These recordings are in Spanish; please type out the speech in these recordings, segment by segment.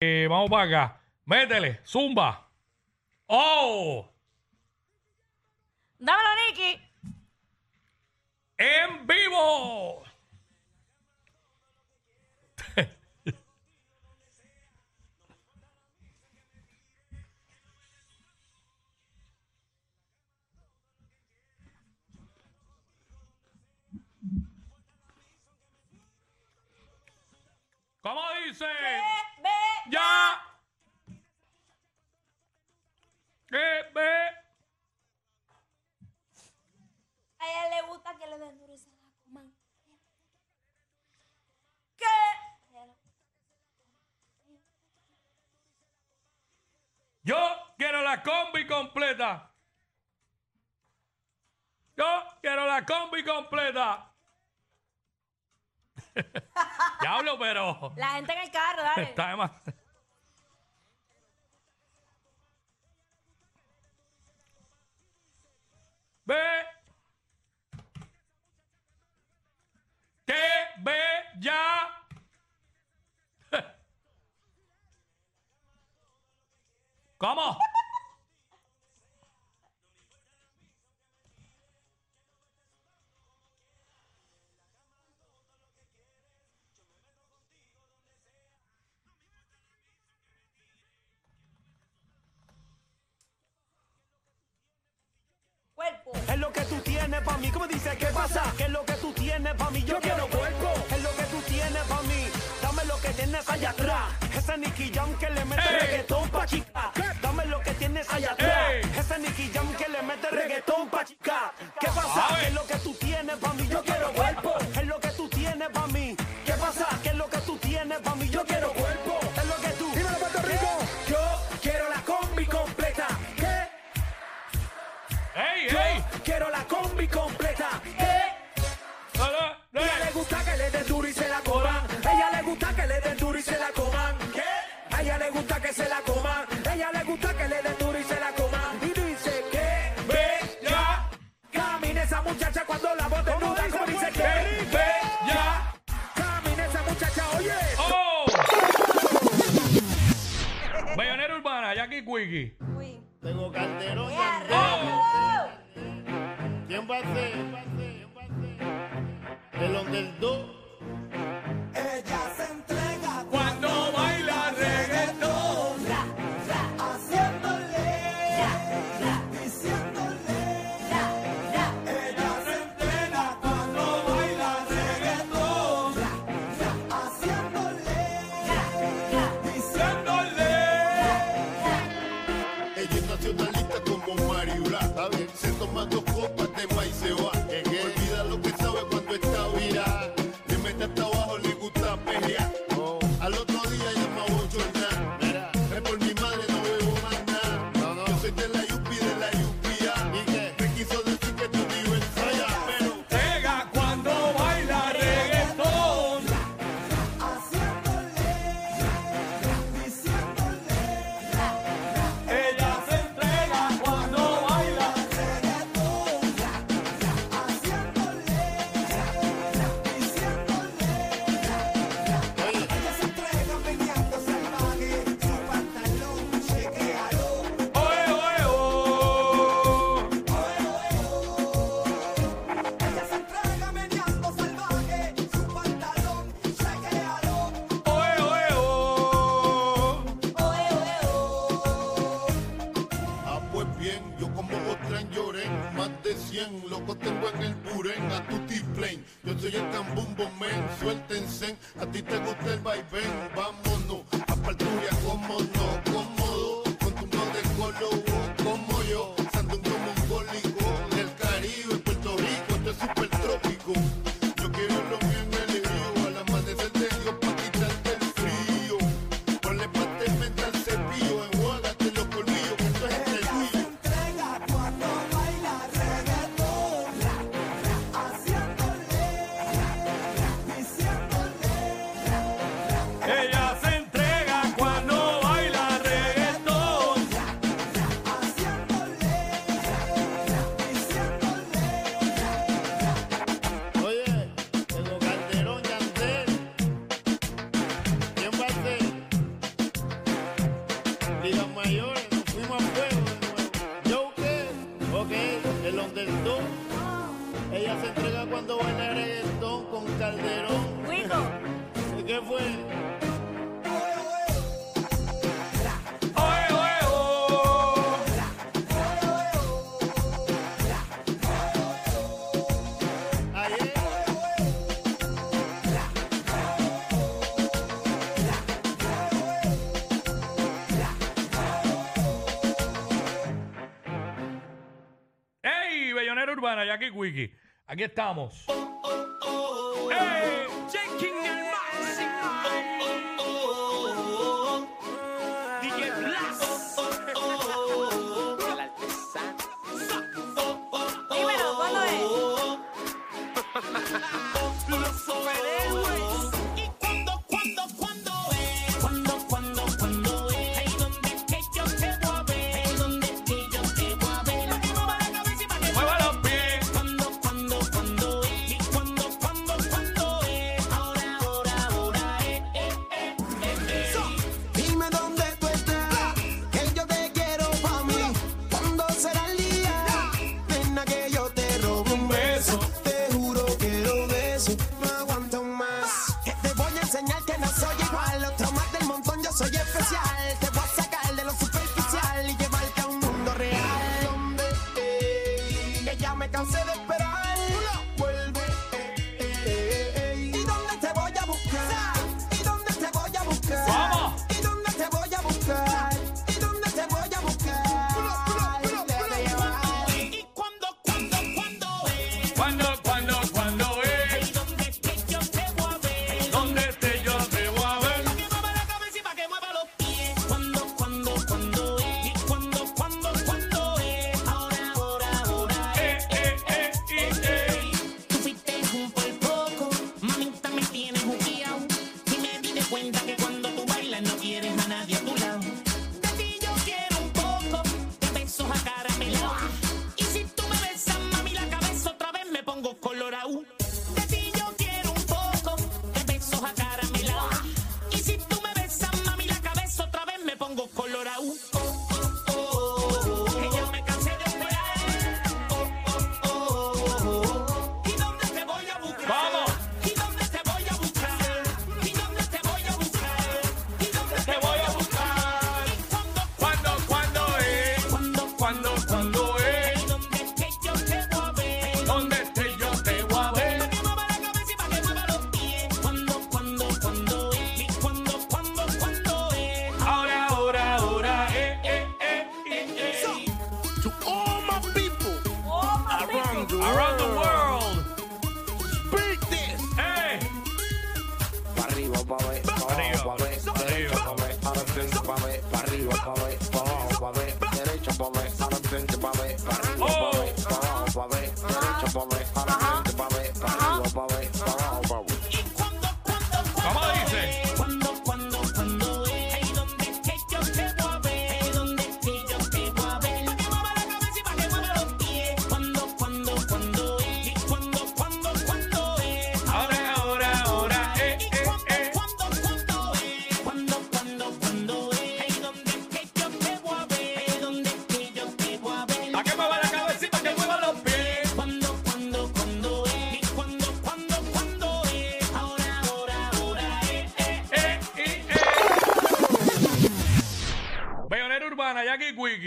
Eh, vamos para acá. Métele, zumba. ¡Oh! Dámelo, Nicky. ¡En vivo! ¿Cómo dice? ¡Ya! ¿Qué ve? A ella le gusta que le den duro y se la coman. ¿Qué? Yo quiero la combi completa. Yo quiero la combi completa. Diablo, pero La gente en el carro, dale. está de Que ve ya. ¿Cómo? Es lo que tú tienes para mí. ¿Cómo dice? ¿Qué pasa? ¿Qué es lo que tú tienes para mí? Yo, quiero cuerpo. Es lo que tú tienes para mí. Dame lo que tienes allá atrás. Ese Nicky Jam que le mete Ey. reggaetón pa' chica. Dame lo que tienes allá atrás. Ey. Ese Nicky Jam que le mete reggaetón pa' chica. ¿Qué pasa? ¿Qué es lo que tú tienes para mí? Yo quiero cuerpo. Combi completa. A ella le gusta que le den duro y se la coman. Ella le gusta que le den duro y se la coman. ¿Qué? A ella le gusta que se la coman. Ella le gusta que le den duro y se la coman. Y dice que Ve ya. camina esa muchacha cuando la bote nuda. Como dice que Ve ya. camina esa muchacha. Oye. ¡Oh! Bayonera Urbana, Jackie Quickie. Tengo Calderón. Ti te gusta el vaivén, el underdog. Ella se entrega cuando baila reggaetón con Calderón. ¿Qué fue? Wiki. Aquí estamos.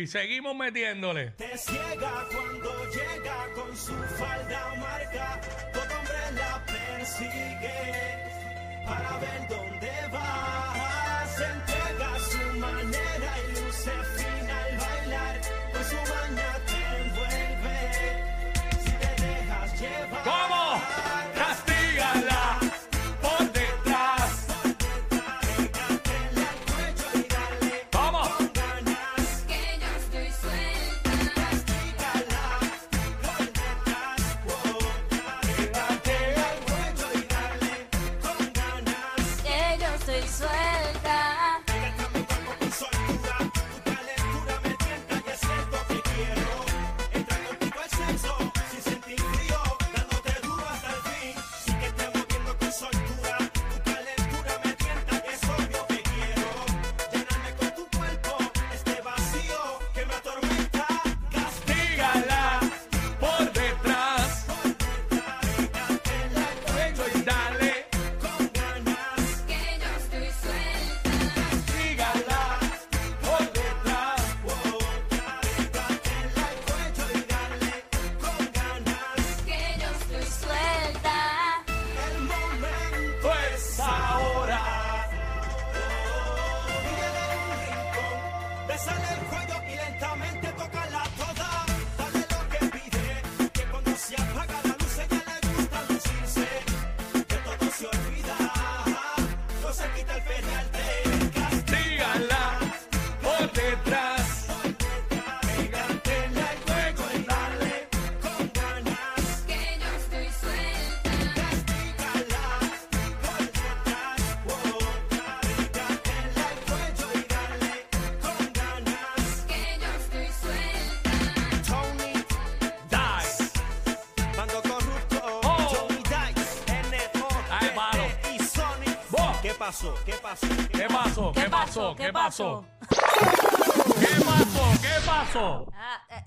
y seguimos metiéndole. Te ciega cuando llega con su falda marca, todo hombre la persigue para ver dónde va. Se entrega a su manera y luce fina al bailar, con su maña te envuelve si te dejas llevar. ¿Cómo? pasó? ¿Qué pasó? ¿Qué pasó? ¿Qué pasó? ¿Qué pasó? ¿Qué pasó? ¿Qué pasó?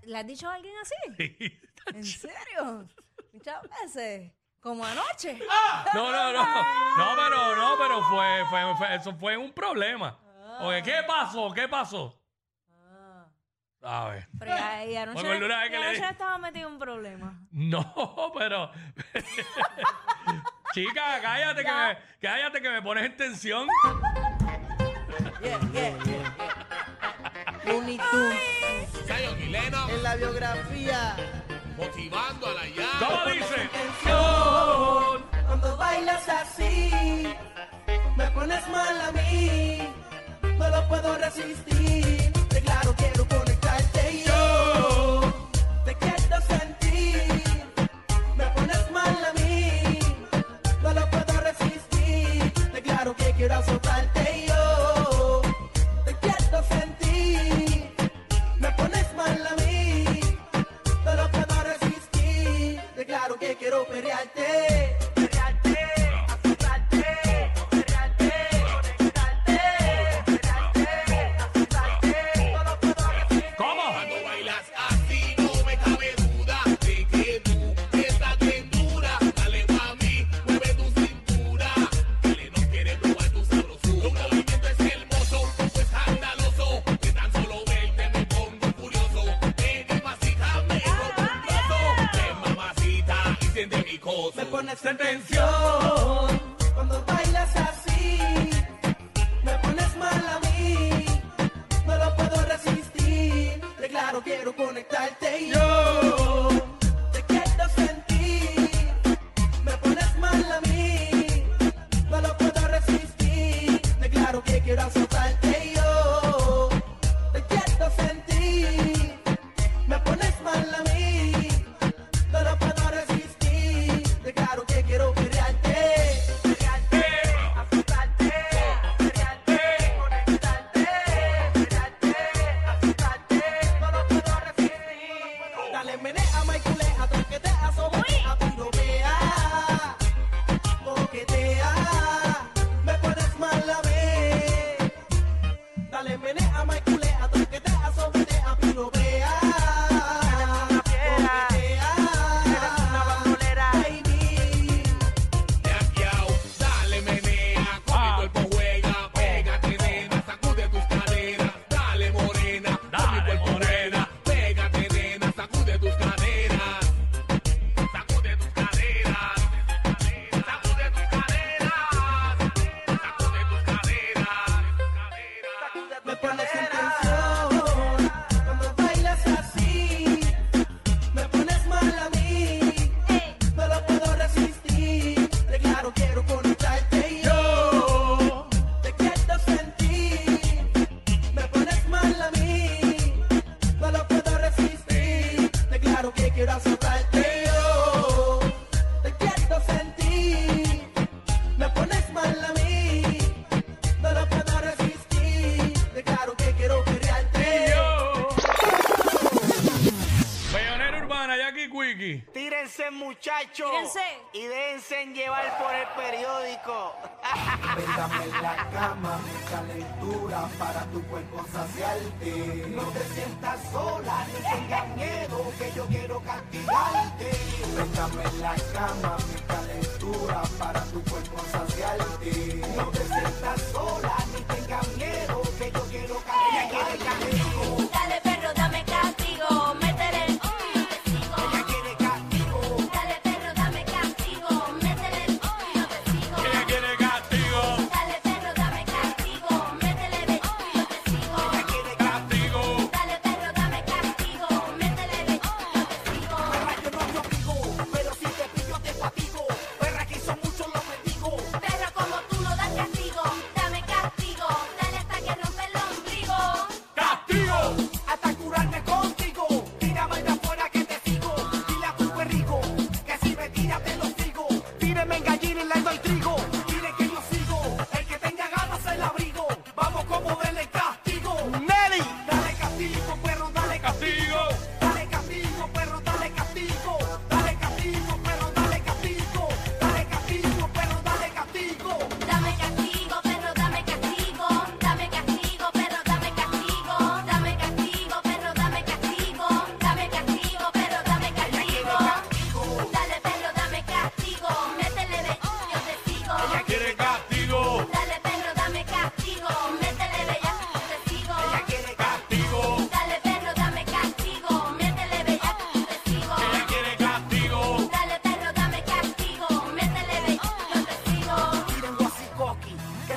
¿Le has dicho a alguien así? ¿En serio? Muchas veces. Como anoche. Ah, no, no, no. No, pero, no, pero fue, fue, fue- eso fue un problema. Oye, ¿qué ah. pasó? ¿Qué pasó? A ver. Pero ya, y anoche, le estaba metido en un problema. No, pero. Chica, cállate que, me, cállate que me pones en tensión. Yeah, yeah, En la biografía. motivando a la llave. ¿Cómo dice? Tensión. Cuando bailas así, me pones mal a mí. No lo puedo resistir. De claro quiero conectarte y yo. quiero perrearte. that they. Véndame en la cama, mucha lectura para tu cuerpo saciarte. No te sientas sola ni tengas miedo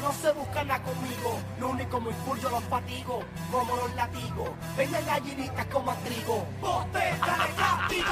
no se buscan a conmigo, lo único me impulso los fatigo, como los latigos, venden gallinitas como a trigo, vos te de castigo,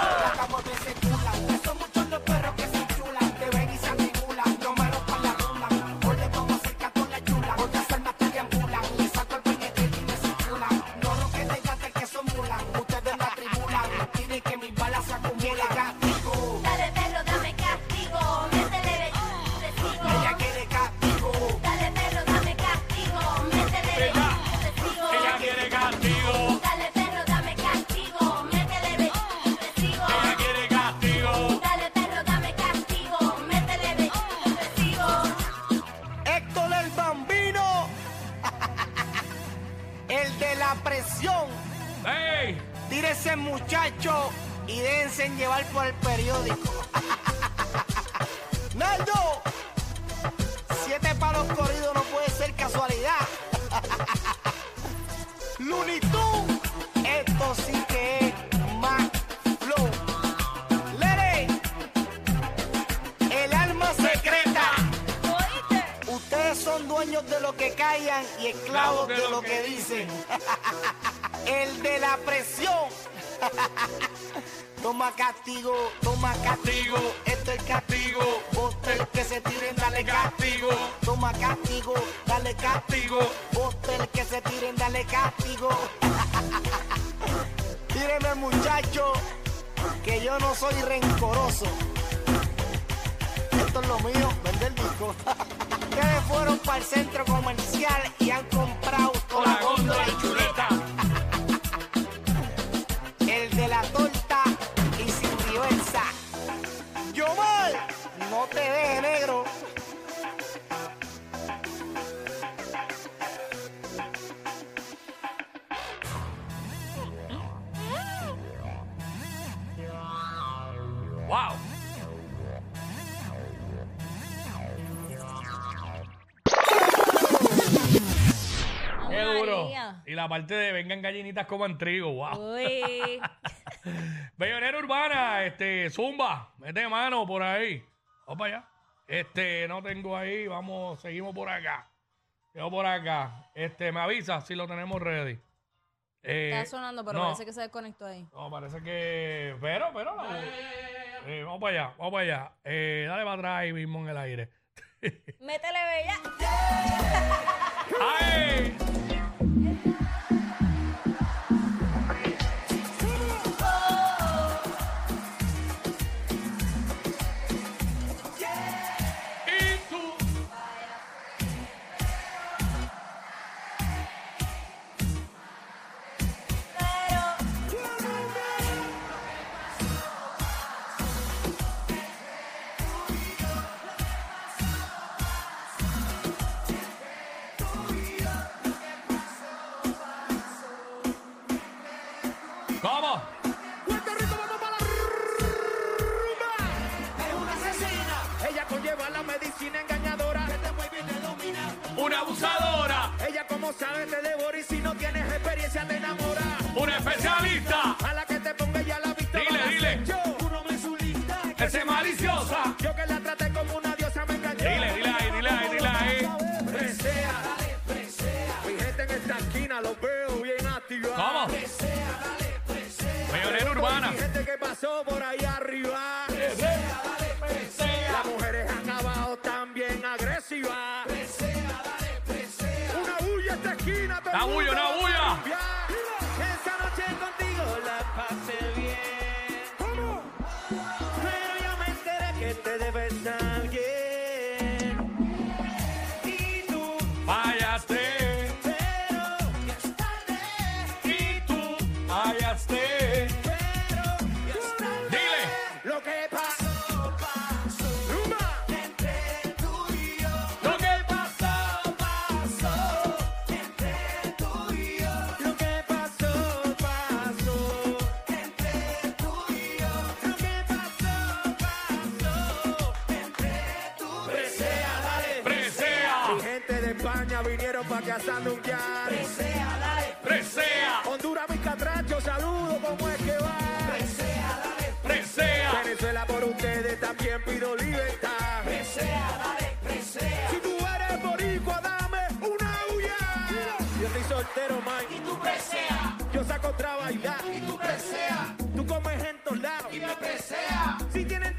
la presión. ¡Ey! Tírese muchacho y déjense llevar por el periódico. Naldo, siete palos corridos no puede ser casualidad. Tunes, esto sí que callan y esclavos de lo que dicen. El de la presión. Toma castigo, toma castigo, esto es castigo. Boster que se tiren, dale castigo. Toma castigo, dale castigo. Boster que se tiren, dale castigo. Tíreme muchacho, que yo no soy rencoroso. Esto es lo mío, vender disco. Ustedes fueron para el centro comercial y han comprado toda la góndola y chuleta. El de la torta y sin reversa. Yo mal, no te dejes negro. María. Y la parte de vengan gallinitas coman trigo, wow. Uy. Bellonera urbana, este, Zumba, mete mano por ahí. Vamos para allá. Este, no tengo ahí, vamos, seguimos por acá. Seguimos por acá. Este, me avisa si lo tenemos ready. Eh, Está sonando, pero no, parece que se desconectó ahí. No, parece que. Pero, pero. la- Eh, vamos para allá, vamos para allá. Eh, dale para atrás ahí mismo en el aire. Métele bella. ¡Ay! Pasó por ahí arriba. Presea, dale, presea. Las mujeres han abajo también agresivas. Presea, dale, presea. Una bulla esta esquina. todo Una bulla, una bulla. Esa noche contigo la pasé bien. ¿Cómo? Pero yo me enteré que te debes a alguien. Y tú, Váyate. pero ya es tarde. Y tú, váyate. Pa' que asando un yar. Presea, dale. presea, Honduras, mi catracho, saludo, ¿cómo es que va? Presea, dale. presea. Venezuela por ustedes también pido libertad. Presea, dale, presea. Si tú eres boricua, dame una huya. Yo estoy soltero man. Y tú preseas. Yo saco otra bailar. Y tú preseas. Tú comes en todos lados. Y me preseas. Si tienes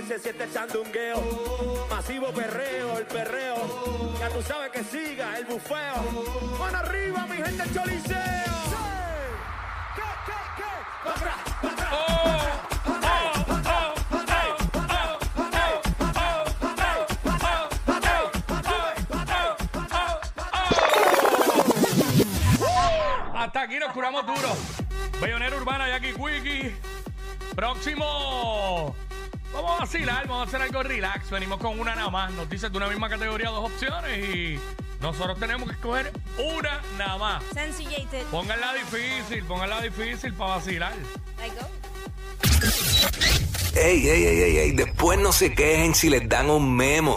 Noche se siente el sandungueo. Masivo perreo, el perreo. Ya tú sabes que siga el bufeo. Van arriba, mi gente, el choliseo. Oh, oh, oh, oh, Hasta aquí nos curamos duro. Bellonera Urbana, Jackie Quickie. Próximo. Vamos a vacilar, vamos a hacer algo relax. Venimos con una nada más. Nos dice de una misma categoría dos opciones y nosotros tenemos que escoger una nada más. Sencillate. Pónganla difícil, pónganla difícil para vacilar. Like go. Ey, ey, ey, ey, ey, después no se quejen si les dan un memo.